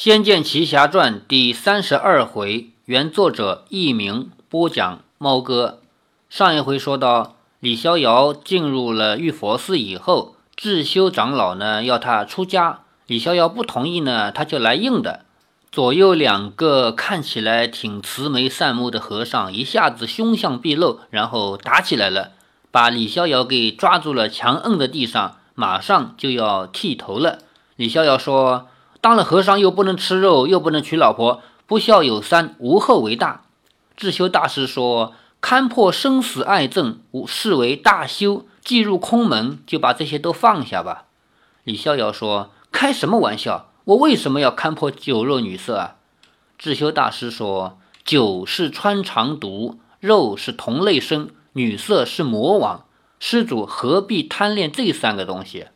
仙剑奇侠传》第三十二回，原作者佚名，播讲猫哥。上一回说到，李逍遥进入了玉佛寺以后，智修长老呢要他出家，李逍遥不同意呢，他就来硬的。左右两个看起来挺慈眉善目的和尚，一下子凶相毕露，然后打起来了，把李逍遥给抓住了，强摁在地上，马上就要剃头了。李逍遥说。当了和尚又不能吃肉，又不能娶老婆，不孝有三，无后为大。智修大师说：“勘破生死爱憎，视为大修。既入空门，就把这些都放下吧。”李逍遥说：“开什么玩笑？我为什么要勘破酒肉女色啊？”智修大师说：“酒是穿肠毒，肉是同类生，女色是魔王。施主何必贪恋这三个东西？”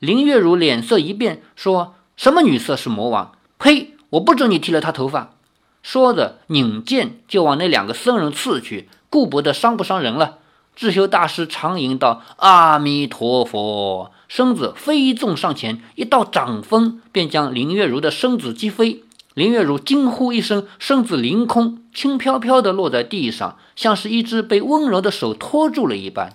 林月如脸色一变，说。什么女色是魔王？呸！我不准你剃了她头发！说着，拧剑就往那两个僧人刺去，顾不得伤不伤人了。智修大师长吟道：“阿弥陀佛！”身子飞纵上前，一道掌风便将林月如的身子击飞。林月如惊呼一声，身子凌空，轻飘飘地落在地上，像是一只被温柔的手托住了一般。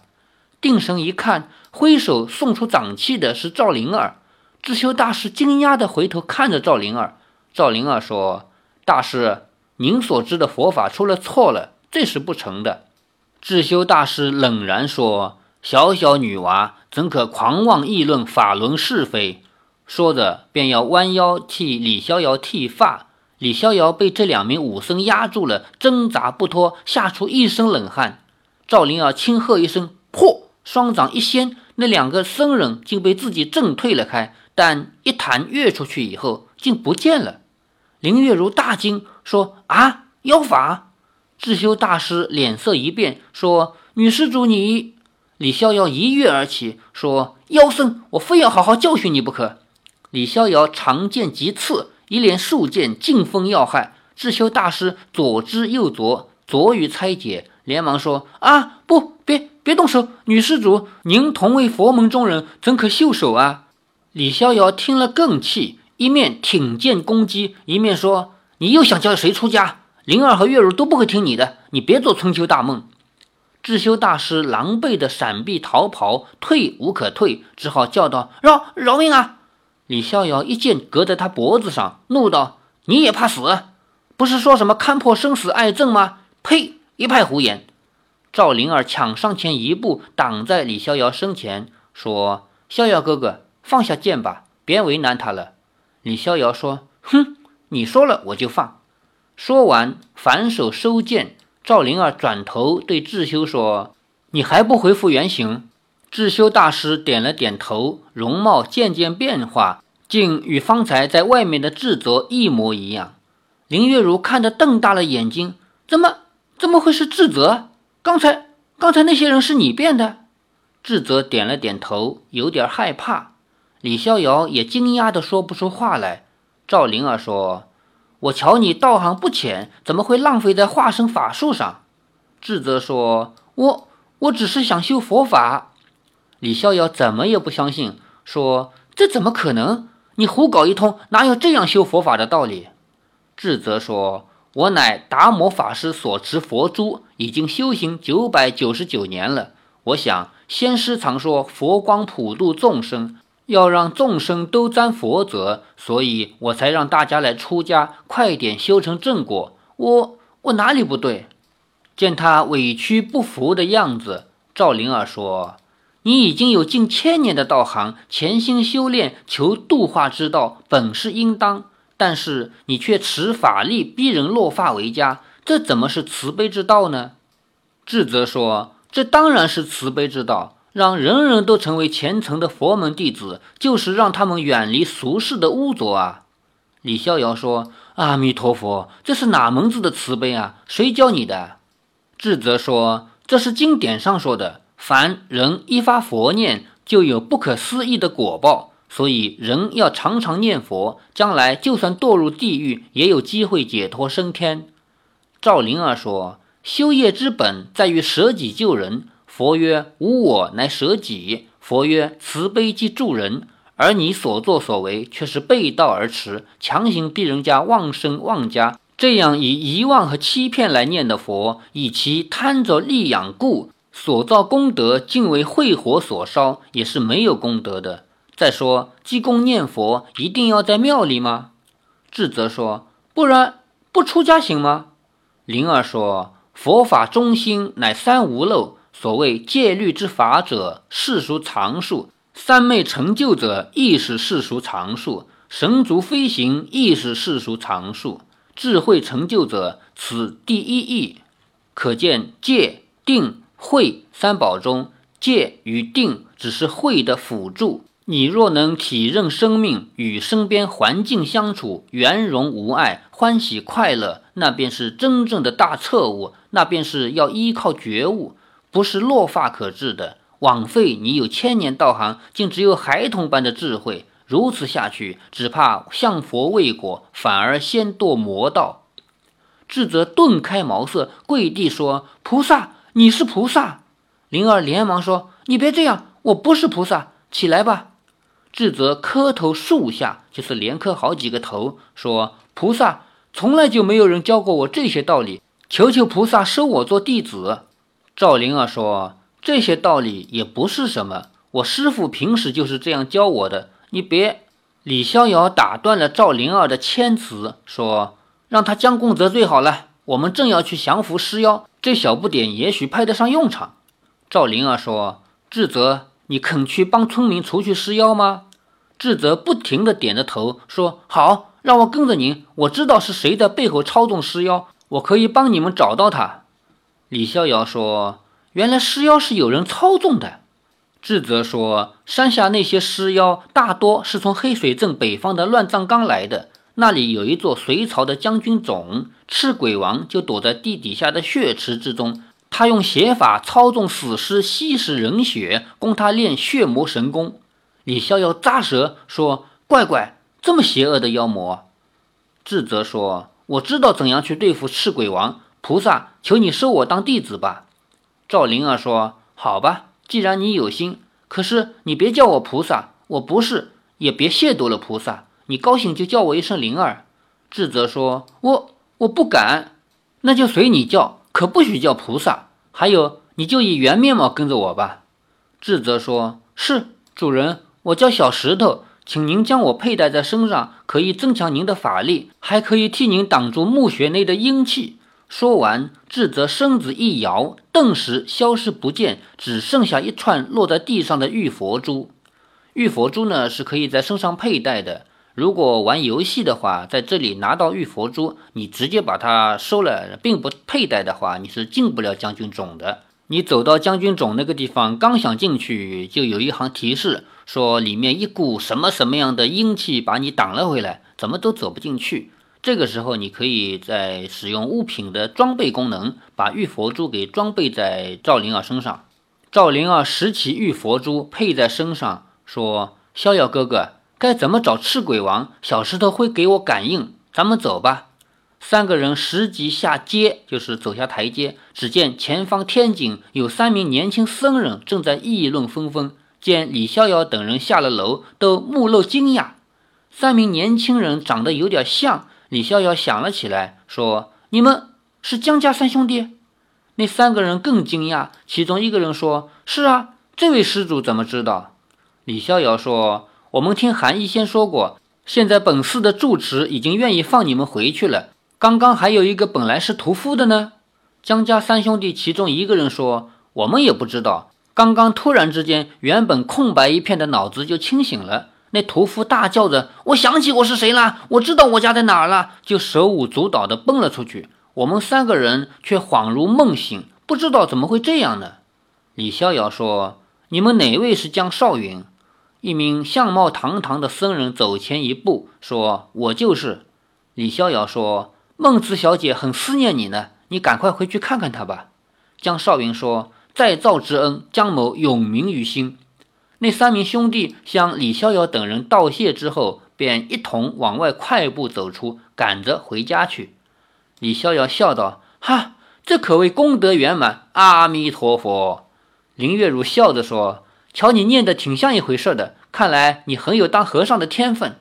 定神一看，挥手送出掌气的是赵灵儿。智修大师惊讶地回头看着赵灵儿，赵灵儿说：“大师，您所知的佛法出了错了，这是不成的。”智修大师冷然说：“小小女娃怎可狂妄议论法轮是非？”说着便要弯腰替李逍遥剃发。李逍遥被这两名武僧压住了，挣扎不脱，吓出一身冷汗。赵灵儿轻喝一声：“破！”双掌一掀，那两个僧人竟被自己震退了开。但一弹跃出去以后，竟不见了。林月如大惊，说：“啊，妖法！”智修大师脸色一变，说：“女施主，你……”李逍遥一跃而起，说：“妖僧，我非要好好教训你不可。”李逍遥长剑急刺，一连数剑劲锋要害。智修大师左支右啄，左与拆解，连忙说：“啊，不，别别动手！女施主，您同为佛门中人，怎可袖手啊？”李逍遥听了更气，一面挺剑攻击，一面说：“你又想叫谁出家？灵儿和月如都不会听你的，你别做春秋大梦。”智修大师狼狈的闪避逃跑，退无可退，只好叫道：“饶饶命啊！”李逍遥一剑隔在他脖子上，怒道：“你也怕死？不是说什么看破生死爱憎吗？呸！一派胡言！”赵灵儿抢上前一步，挡在李逍遥身前，说：“逍遥哥哥。”放下剑吧，别为难他了。李逍遥说：“哼，你说了我就放。”说完，反手收剑。赵灵儿转头对智修说：“你还不恢复原形？”智修大师点了点头，容貌渐渐变化，竟与方才在外面的智泽一模一样。林月如看得瞪大了眼睛：“怎么怎么会是智泽？刚才刚才那些人是你变的？”智泽点了点头，有点害怕。李逍遥也惊讶的说不出话来。赵灵儿说：“我瞧你道行不浅，怎么会浪费在化身法术上？”智则说：“我我只是想修佛法。”李逍遥怎么也不相信，说：“这怎么可能？你胡搞一通，哪有这样修佛法的道理？”智则说：“我乃达摩法师所持佛珠，已经修行九百九十九年了。我想先师常说佛光普度众生。”要让众生都沾佛泽，所以我才让大家来出家，快点修成正果。我我哪里不对？见他委屈不服的样子，赵灵儿说：“你已经有近千年的道行，潜心修炼，求度化之道，本是应当。但是你却持法力逼人落发为家，这怎么是慈悲之道呢？”智则说：“这当然是慈悲之道。”让人人都成为虔诚的佛门弟子，就是让他们远离俗世的污浊啊！李逍遥说：“阿弥陀佛，这是哪门子的慈悲啊？谁教你的？”智则说：“这是经典上说的，凡人一发佛念，就有不可思议的果报，所以人要常常念佛，将来就算堕入地狱，也有机会解脱升天。”赵灵儿说：“修业之本在于舍己救人。”佛曰：“无我，乃舍己。”佛曰：“慈悲即助人。”而你所作所为却是背道而驰，强行逼人家忘身忘家。这样以遗忘和欺骗来念的佛，以其贪着利养故所造功德，竟为秽火所烧，也是没有功德的。再说，积功念佛一定要在庙里吗？智则说：“不然不出家行吗？”灵儿说：“佛法中心乃三无漏，所谓戒律之法者，世俗常数；三昧成就者，亦是世俗常数；神足飞行，亦是世俗常数。”智慧成就者，此第一义。可见戒、定、慧三宝中，戒与定只是慧的辅助。你若能体认生命，与身边环境相处圆融无碍、欢喜快乐，那便是真正的大彻悟。那便是要依靠觉悟，不是落发可治的。枉费你有千年道行，竟只有孩童般的智慧。如此下去，只怕向佛未果，反而先堕魔道。智则顿开茅塞，跪地说：“菩萨，你是菩萨。”灵儿连忙说：“你别这样，我不是菩萨，起来吧。”智则磕头数下，就是连磕好几个头，说：“菩萨，从来就没有人教过我这些道理，求求菩萨收我做弟子。”赵灵儿说：“这些道理也不是什么，我师傅平时就是这样教我的。”你别，李逍遥打断了赵灵儿的谦辞，说：“让他将功折罪好了。我们正要去降服尸妖，这小不点也许派得上用场。”赵灵儿说：“智泽，你肯去帮村民除去尸妖吗？”智泽不停地点着头，说：“好，让我跟着您。我知道是谁在背后操纵尸妖，我可以帮你们找到他。”李逍遥说：“原来尸妖是有人操纵的。”智则说：“山下那些尸妖大多是从黑水镇北方的乱葬岗来的，那里有一座隋朝的将军冢，赤鬼王就躲在地底下的血池之中。他用邪法操纵死尸吸食人血，供他练血魔神功。”李逍遥咂舌说：“怪怪，这么邪恶的妖魔。”智则说：“我知道怎样去对付赤鬼王，菩萨，求你收我当弟子吧。”赵灵儿说：“好吧。”既然你有心，可是你别叫我菩萨，我不是，也别亵渎了菩萨。你高兴就叫我一声灵儿。智则说：“我我不敢，那就随你叫，可不许叫菩萨。还有，你就以原面貌跟着我吧。”智则说：“是主人，我叫小石头，请您将我佩戴在身上，可以增强您的法力，还可以替您挡住墓穴内的阴气。”说完，智则身子一摇，顿时消失不见，只剩下一串落在地上的玉佛珠。玉佛珠呢，是可以在身上佩戴的。如果玩游戏的话，在这里拿到玉佛珠，你直接把它收了，并不佩戴的话，你是进不了将军冢的。你走到将军冢那个地方，刚想进去，就有一行提示说里面一股什么什么样的阴气把你挡了回来，怎么都走不进去。这个时候，你可以在使用物品的装备功能，把玉佛珠给装备在赵灵儿身上。赵灵儿拾起玉佛珠佩在身上，说：“逍遥哥哥，该怎么找赤鬼王？小石头会给我感应。咱们走吧。”三个人拾级下阶，就是走下台阶。只见前方天井有三名年轻僧人正在议论纷纷。见李逍遥等人下了楼，都目露惊讶。三名年轻人长得有点像。李逍遥想了起来，说：“你们是江家三兄弟？”那三个人更惊讶，其中一个人说：“是啊，这位施主怎么知道？”李逍遥说：“我们听韩医仙说过，现在本寺的住持已经愿意放你们回去了。刚刚还有一个本来是屠夫的呢。”江家三兄弟其中一个人说：“我们也不知道，刚刚突然之间，原本空白一片的脑子就清醒了。”那屠夫大叫着：“我想起我是谁了，我知道我家在哪儿了。”就手舞足蹈地奔了出去。我们三个人却恍如梦醒，不知道怎么会这样呢？李逍遥说：“你们哪位是江少云？”一名相貌堂堂的僧人走前一步说：“我就是。”李逍遥说：“孟子小姐很思念你呢，你赶快回去看看她吧。”江少云说：“再造之恩，江某永铭于心。”那三名兄弟向李逍遥等人道谢之后，便一同往外快步走出，赶着回家去。李逍遥笑道：“哈，这可谓功德圆满。”阿弥陀佛。林月如笑着说：“瞧你念的挺像一回事的，看来你很有当和尚的天分。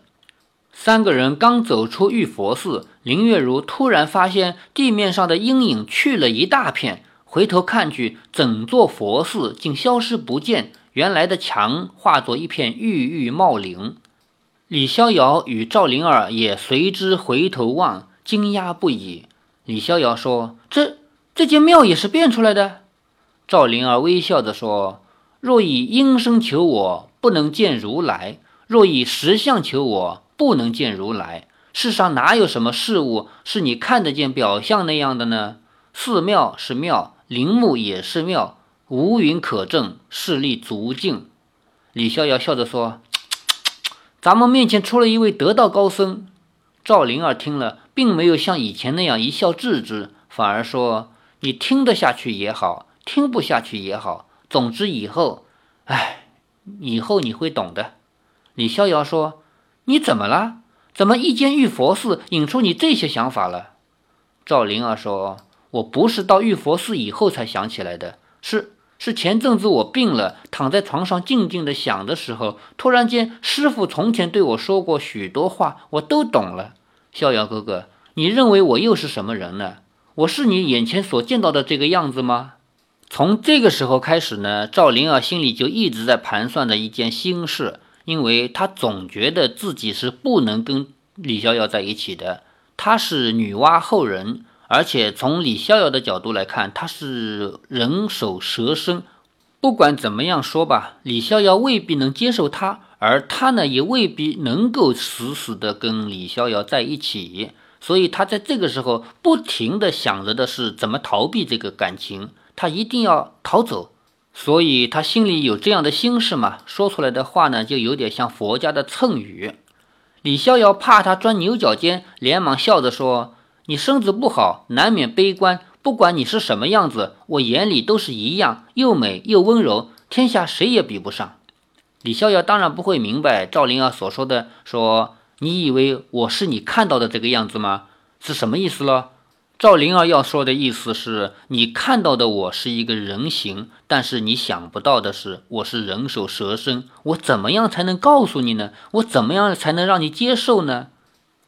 三个人刚走出玉佛寺，林月如突然发现地面上的阴影去了一大片，回头看去，整座佛寺竟消失不见，原来的墙化作一片郁郁茂林。李逍遥与赵灵儿也随之回头望，惊讶不已。李逍遥说：“这这间庙也是变出来的？”赵灵儿微笑着说：“若以阴声求我，不能见如来；若以实相求我。”不能见如来，世上哪有什么事物是你看得见表象那样的呢？寺庙是庙，陵墓也是庙，无云可证，势力足尽。李逍遥笑着说：“咱们面前出了一位得道高僧。”赵灵儿听了，并没有像以前那样一笑置之，反而说：“你听得下去也好，听不下去也好，总之以后，哎，以后你会懂的。”李逍遥说。你怎么了？怎么一间玉佛寺引出你这些想法了？赵灵儿说：“我不是到玉佛寺以后才想起来的，是是前阵子我病了，躺在床上静静的想的时候，突然间师傅从前对我说过许多话，我都懂了。逍遥哥哥，你认为我又是什么人呢？我是你眼前所见到的这个样子吗？”从这个时候开始呢，赵灵儿心里就一直在盘算着一件心事。因为她总觉得自己是不能跟李逍遥在一起的，她是女娲后人，而且从李逍遥的角度来看，他是人首蛇身。不管怎么样说吧，李逍遥未必能接受他，而他呢，也未必能够死死的跟李逍遥在一起。所以他在这个时候不停的想着的是怎么逃避这个感情，他一定要逃走。所以他心里有这样的心事嘛，说出来的话呢，就有点像佛家的谶语。李逍遥怕他钻牛角尖，连忙笑着说：“你身子不好，难免悲观。不管你是什么样子，我眼里都是一样，又美又温柔，天下谁也比不上。”李逍遥当然不会明白赵灵儿所说的，说：“你以为我是你看到的这个样子吗？是什么意思了？”赵灵儿要说的意思是你看到的我是一个人形，但是你想不到的是我是人首蛇身。我怎么样才能告诉你呢？我怎么样才能让你接受呢？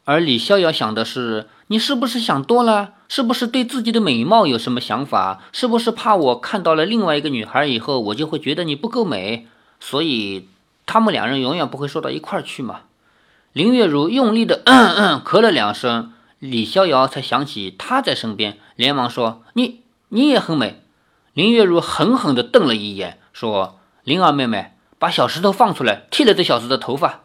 而李逍遥想的是，你是不是想多了？是不是对自己的美貌有什么想法？是不是怕我看到了另外一个女孩以后，我就会觉得你不够美？所以他们两人永远不会说到一块儿去嘛？林月如用力的嗯嗯咳了两声。李逍遥才想起她在身边，连忙说：“你你也很美。”林月如狠狠地瞪了一眼，说：“灵儿妹妹，把小石头放出来，剃了这小子的头发。”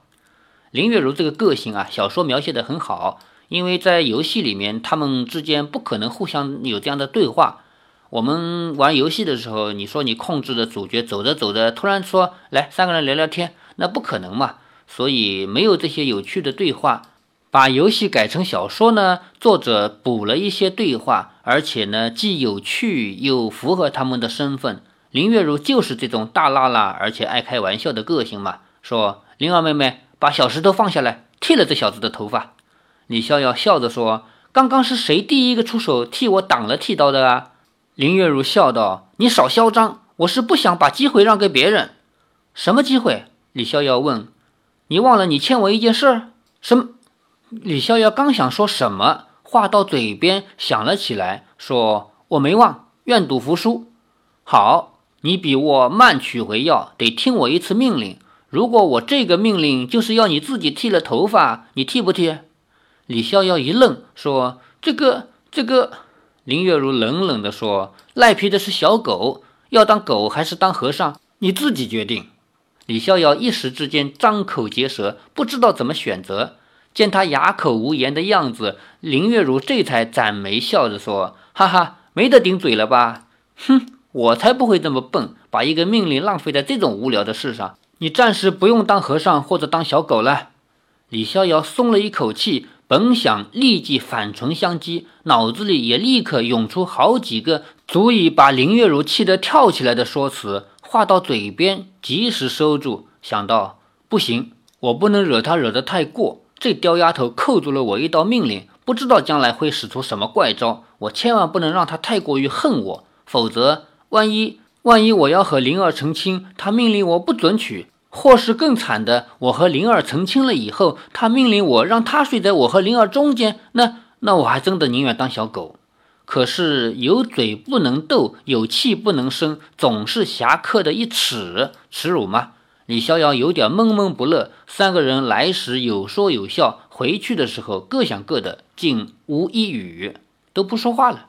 林月如这个个性啊，小说描写的很好，因为在游戏里面，他们之间不可能互相有这样的对话。我们玩游戏的时候，你说你控制的主角走着走着，突然说：“来，三个人聊聊天。”那不可能嘛，所以没有这些有趣的对话。把游戏改成小说呢？作者补了一些对话，而且呢，既有趣又符合他们的身份。林月如就是这种大辣辣而且爱开玩笑的个性嘛。说：“灵儿妹妹，把小石头放下来，剃了这小子的头发。”李逍遥笑着说：“刚刚是谁第一个出手替我挡了剃刀的啊？”林月如笑道：“你少嚣张，我是不想把机会让给别人。”什么机会？李逍遥问。“你忘了你欠我一件事？什？”李逍遥刚想说什么，话到嘴边想了起来，说：“我没忘，愿赌服输。好，你比我慢取回药，得听我一次命令。如果我这个命令就是要你自己剃了头发，你剃不剃？”李逍遥一愣，说：“这个，这个。”林月如冷冷地说：“赖皮的是小狗，要当狗还是当和尚，你自己决定。”李逍遥一时之间张口结舌，不知道怎么选择。见他哑口无言的样子，林月如这才展眉笑着说：“哈哈，没得顶嘴了吧？哼，我才不会这么笨，把一个命令浪费在这种无聊的事上。你暂时不用当和尚或者当小狗了。”李逍遥松了一口气，本想立即反唇相讥，脑子里也立刻涌出好几个足以把林月如气得跳起来的说辞，话到嘴边及时收住，想到不行，我不能惹她惹得太过。这刁丫头扣住了我一道命令，不知道将来会使出什么怪招。我千万不能让她太过于恨我，否则万一万一我要和灵儿成亲，她命令我不准娶，或是更惨的，我和灵儿成亲了以后，他命令我让他睡在我和灵儿中间，那那我还真的宁愿当小狗。可是有嘴不能斗，有气不能生，总是侠客的一耻，耻辱吗？李逍遥有点闷闷不乐。三个人来时有说有笑，回去的时候各想各的，竟无一语，都不说话了。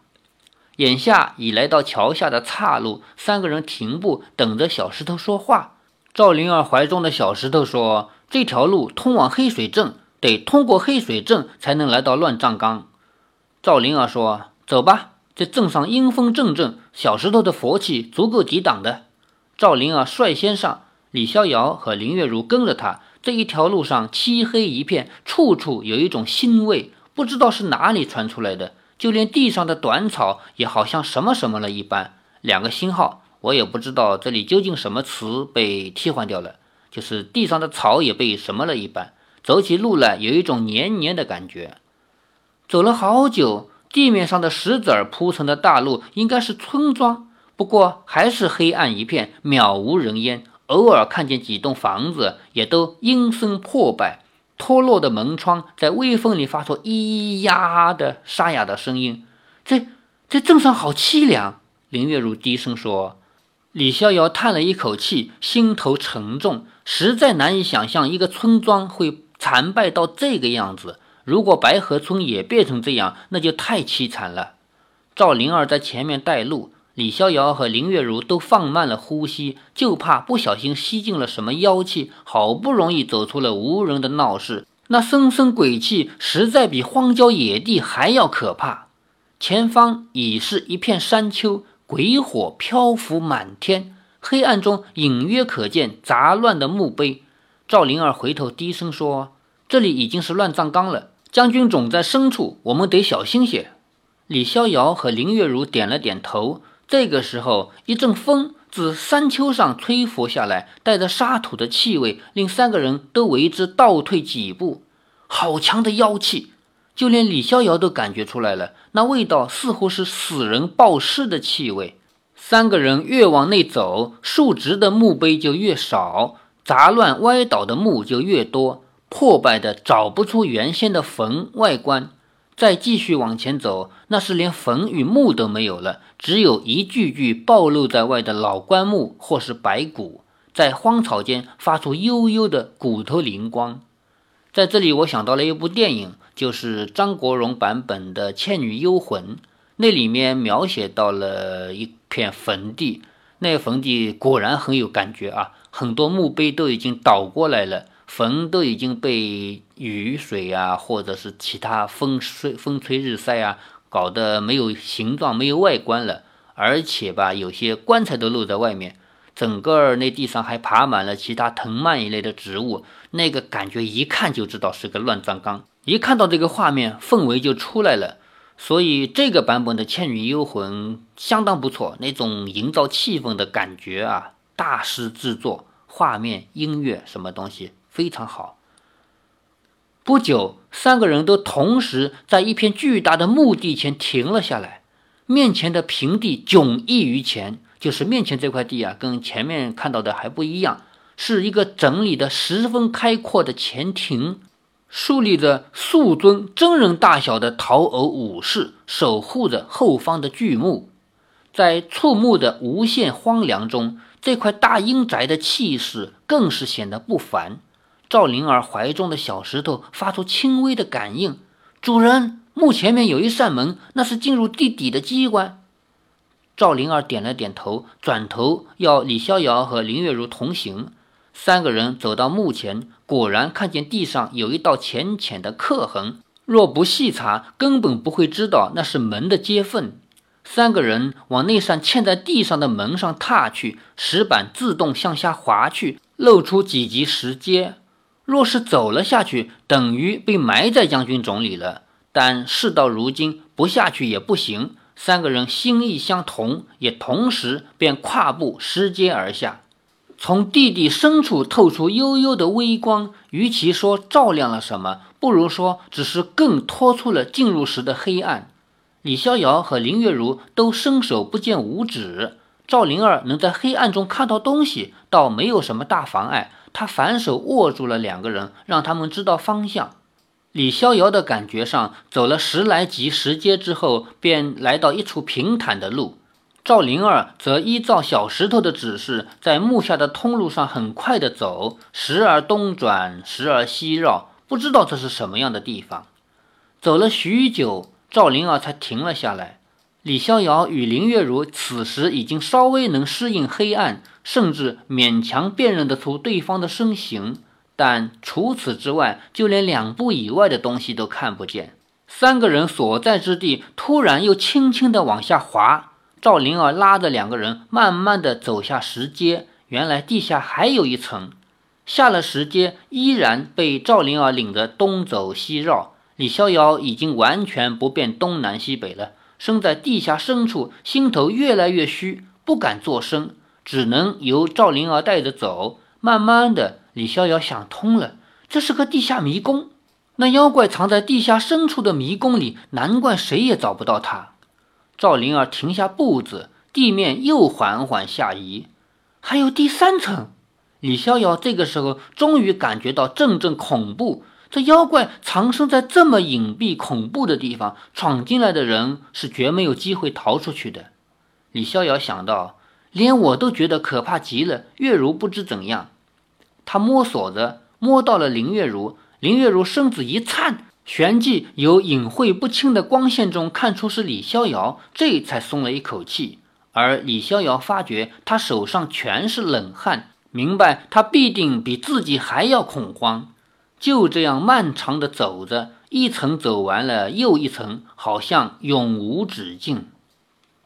眼下已来到桥下的岔路，三个人停步，等着小石头说话。赵灵儿怀中的小石头说：“这条路通往黑水镇，得通过黑水镇才能来到乱葬岗。”赵灵儿说：“走吧，这镇上阴风阵阵，小石头的佛气足够抵挡的。”赵灵儿率先上，李逍遥和林月如跟着他。这一条路上漆黑一片，处处有一种腥味，不知道是哪里传出来的，就连地上的短草也好像什么什么了一般。两个星号。我也不知道这里究竟什么词被替换掉了，就是地上的草也被什么了一般，走起路来有一种黏黏的感觉。走了好久，地面上的石子儿铺成的大路应该是村庄，不过还是黑暗一片，渺无人烟。偶尔看见几栋房子，也都阴森破败，脱落的门窗在微风里发出咿呀的沙哑的声音。这这镇上好凄凉。林月如低声说。李逍遥叹了一口气，心头沉重，实在难以想象一个村庄会残败到这个样子。如果白河村也变成这样，那就太凄惨了。赵灵儿在前面带路，李逍遥和林月如都放慢了呼吸，就怕不小心吸进了什么妖气。好不容易走出了无人的闹市，那森森鬼气实在比荒郊野地还要可怕。前方已是一片山丘。鬼火漂浮满天，黑暗中隐约可见杂乱的墓碑。赵灵儿回头低声说：“这里已经是乱葬岗了，将军总在深处，我们得小心些。”李逍遥和林月如点了点头。这个时候，一阵风自山丘上吹拂下来，带着沙土的气味，令三个人都为之倒退几步。好强的妖气！就连李逍遥都感觉出来了，那味道似乎是死人暴尸的气味。三个人越往内走，竖直的墓碑就越少，杂乱歪倒的墓就越多，破败的找不出原先的坟外观。再继续往前走，那是连坟与墓都没有了，只有一具具暴露在外的老棺木或是白骨，在荒草间发出幽幽的骨头灵光。在这里，我想到了一部电影。就是张国荣版本的《倩女幽魂》，那里面描写到了一片坟地，那坟地果然很有感觉啊，很多墓碑都已经倒过来了，坟都已经被雨水啊，或者是其他风吹风吹日晒啊，搞得没有形状、没有外观了，而且吧，有些棺材都露在外面。整个那地上还爬满了其他藤蔓一类的植物，那个感觉一看就知道是个乱葬岗。一看到这个画面，氛围就出来了。所以这个版本的《倩女幽魂》相当不错，那种营造气氛的感觉啊，大师制作，画面、音乐什么东西非常好。不久，三个人都同时在一片巨大的墓地前停了下来，面前的平地迥异于前。就是面前这块地啊，跟前面看到的还不一样，是一个整理的十分开阔的前庭，竖立着数尊真人大小的陶偶武士，守护着后方的巨墓。在触目的无限荒凉中，这块大阴宅的气势更是显得不凡。赵灵儿怀中的小石头发出轻微的感应：“主人，墓前面有一扇门，那是进入地底的机关。”赵灵儿点了点头，转头要李逍遥和林月如同行。三个人走到墓前，果然看见地上有一道浅浅的刻痕，若不细查，根本不会知道那是门的接缝。三个人往那扇嵌在地上的门上踏去，石板自动向下滑去，露出几级石阶。若是走了下去，等于被埋在将军冢里了。但事到如今，不下去也不行。三个人心意相同，也同时便跨步拾阶而下。从地底深处透出幽幽的微光，与其说照亮了什么，不如说只是更拖出了进入时的黑暗。李逍遥和林月如都伸手不见五指，赵灵儿能在黑暗中看到东西，倒没有什么大妨碍。他反手握住了两个人，让他们知道方向。李逍遥的感觉上，走了十来级石阶之后，便来到一处平坦的路。赵灵儿则依照小石头的指示，在木下的通路上很快地走，时而东转，时而西绕，不知道这是什么样的地方。走了许久，赵灵儿才停了下来。李逍遥与林月如此时已经稍微能适应黑暗，甚至勉强辨认得出对方的身形，但除此之外，就连两步以外的东西都看不见。三个人所在之地突然又轻轻地往下滑。赵灵儿拉着两个人，慢慢的走下石阶。原来地下还有一层。下了石阶，依然被赵灵儿领着东走西绕。李逍遥已经完全不辨东南西北了，身在地下深处，心头越来越虚，不敢作声，只能由赵灵儿带着走。慢慢的，李逍遥想通了，这是个地下迷宫。那妖怪藏在地下深处的迷宫里，难怪谁也找不到他。赵灵儿停下步子，地面又缓缓下移。还有第三层，李逍遥这个时候终于感觉到阵阵恐怖。这妖怪藏身在这么隐蔽、恐怖的地方，闯进来的人是绝没有机会逃出去的。李逍遥想到，连我都觉得可怕极了。月如不知怎样，他摸索着摸到了林月如，林月如身子一颤。旋即由隐晦不清的光线中看出是李逍遥，这才松了一口气。而李逍遥发觉他手上全是冷汗，明白他必定比自己还要恐慌。就这样漫长的走着，一层走完了又一层，好像永无止境。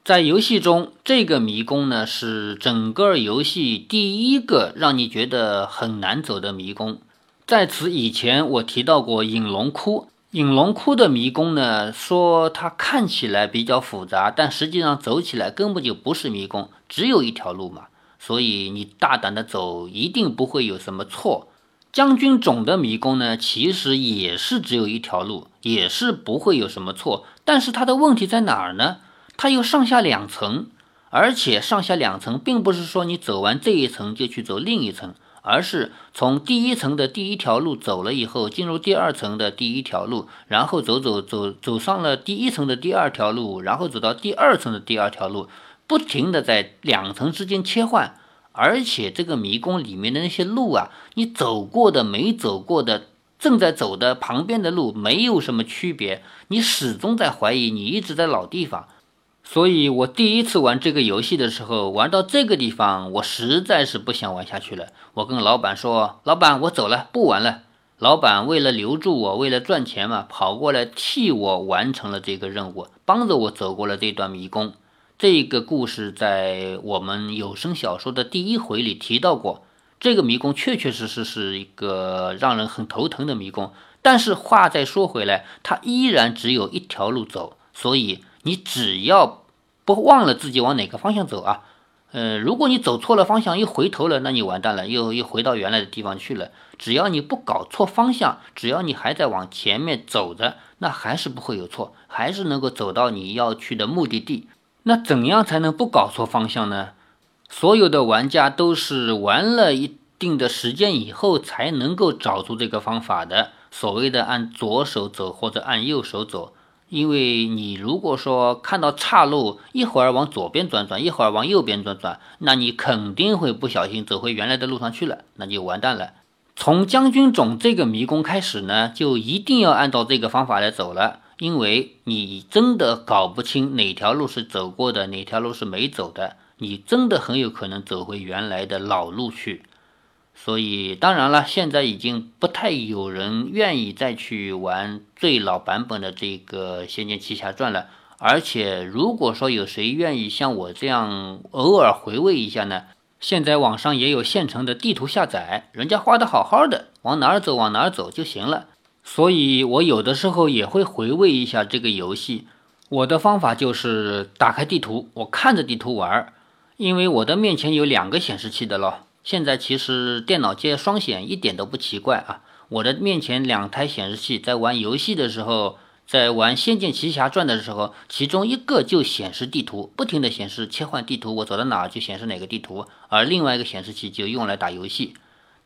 在游戏中，这个迷宫呢是整个游戏第一个让你觉得很难走的迷宫。在此以前，我提到过隐龙窟。隐龙窟的迷宫呢，说它看起来比较复杂，但实际上走起来根本就不是迷宫，只有一条路嘛。所以你大胆的走，一定不会有什么错。将军冢的迷宫呢，其实也是只有一条路，也是不会有什么错。但是它的问题在哪儿呢？它有上下两层，而且上下两层并不是说你走完这一层就去走另一层。而是从第一层的第一条路走了以后，进入第二层的第一条路，然后走走走走上了第一层的第二条路，然后走到第二层的第二条路，不停的在两层之间切换。而且这个迷宫里面的那些路啊，你走过的、没走过的、正在走的旁边的路没有什么区别，你始终在怀疑你一直在老地方。所以我第一次玩这个游戏的时候，玩到这个地方，我实在是不想玩下去了。我跟老板说：“老板，我走了，不玩了。”老板为了留住我，为了赚钱嘛，跑过来替我完成了这个任务，帮着我走过了这段迷宫。这个故事在我们有声小说的第一回里提到过。这个迷宫确确实实是一个让人很头疼的迷宫。但是话再说回来，它依然只有一条路走，所以。你只要不忘了自己往哪个方向走啊，呃，如果你走错了方向又回头了，那你完蛋了，又又回到原来的地方去了。只要你不搞错方向，只要你还在往前面走着，那还是不会有错，还是能够走到你要去的目的地。那怎样才能不搞错方向呢？所有的玩家都是玩了一定的时间以后才能够找出这个方法的。所谓的按左手走或者按右手走。因为你如果说看到岔路，一会儿往左边转转，一会儿往右边转转，那你肯定会不小心走回原来的路上去了，那就完蛋了。从将军冢这个迷宫开始呢，就一定要按照这个方法来走了，因为你真的搞不清哪条路是走过的，哪条路是没走的，你真的很有可能走回原来的老路去。所以，当然了，现在已经不太有人愿意再去玩最老版本的这个《仙剑奇侠传》了。而且，如果说有谁愿意像我这样偶尔回味一下呢？现在网上也有现成的地图下载，人家画的好好的，往哪儿走往哪儿走就行了。所以我有的时候也会回味一下这个游戏。我的方法就是打开地图，我看着地图玩，因为我的面前有两个显示器的咯。现在其实电脑接双显一点都不奇怪啊！我的面前两台显示器在玩游戏的时候，在玩《仙剑奇侠传》的时候，其中一个就显示地图，不停的显示切换地图，我走到哪儿就显示哪个地图，而另外一个显示器就用来打游戏。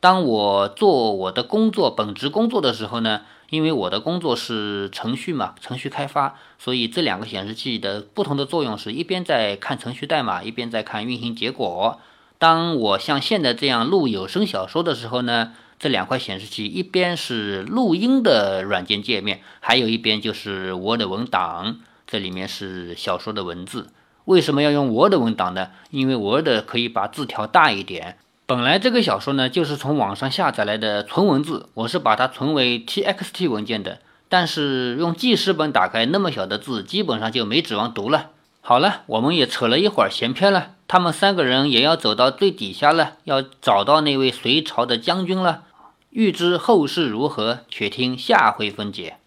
当我做我的工作本职工作的时候呢，因为我的工作是程序嘛，程序开发，所以这两个显示器的不同的作用是一边在看程序代码，一边在看运行结果。当我像现在这样录有声小说的时候呢，这两块显示器一边是录音的软件界面，还有一边就是 Word 文档，这里面是小说的文字。为什么要用 Word 文档呢？因为 Word 可以把字调大一点。本来这个小说呢，就是从网上下载来的纯文字，我是把它存为 TXT 文件的。但是用记事本打开那么小的字，基本上就没指望读了。好了，我们也扯了一会儿闲篇了。他们三个人也要走到最底下了，要找到那位隋朝的将军了。欲知后事如何，且听下回分解。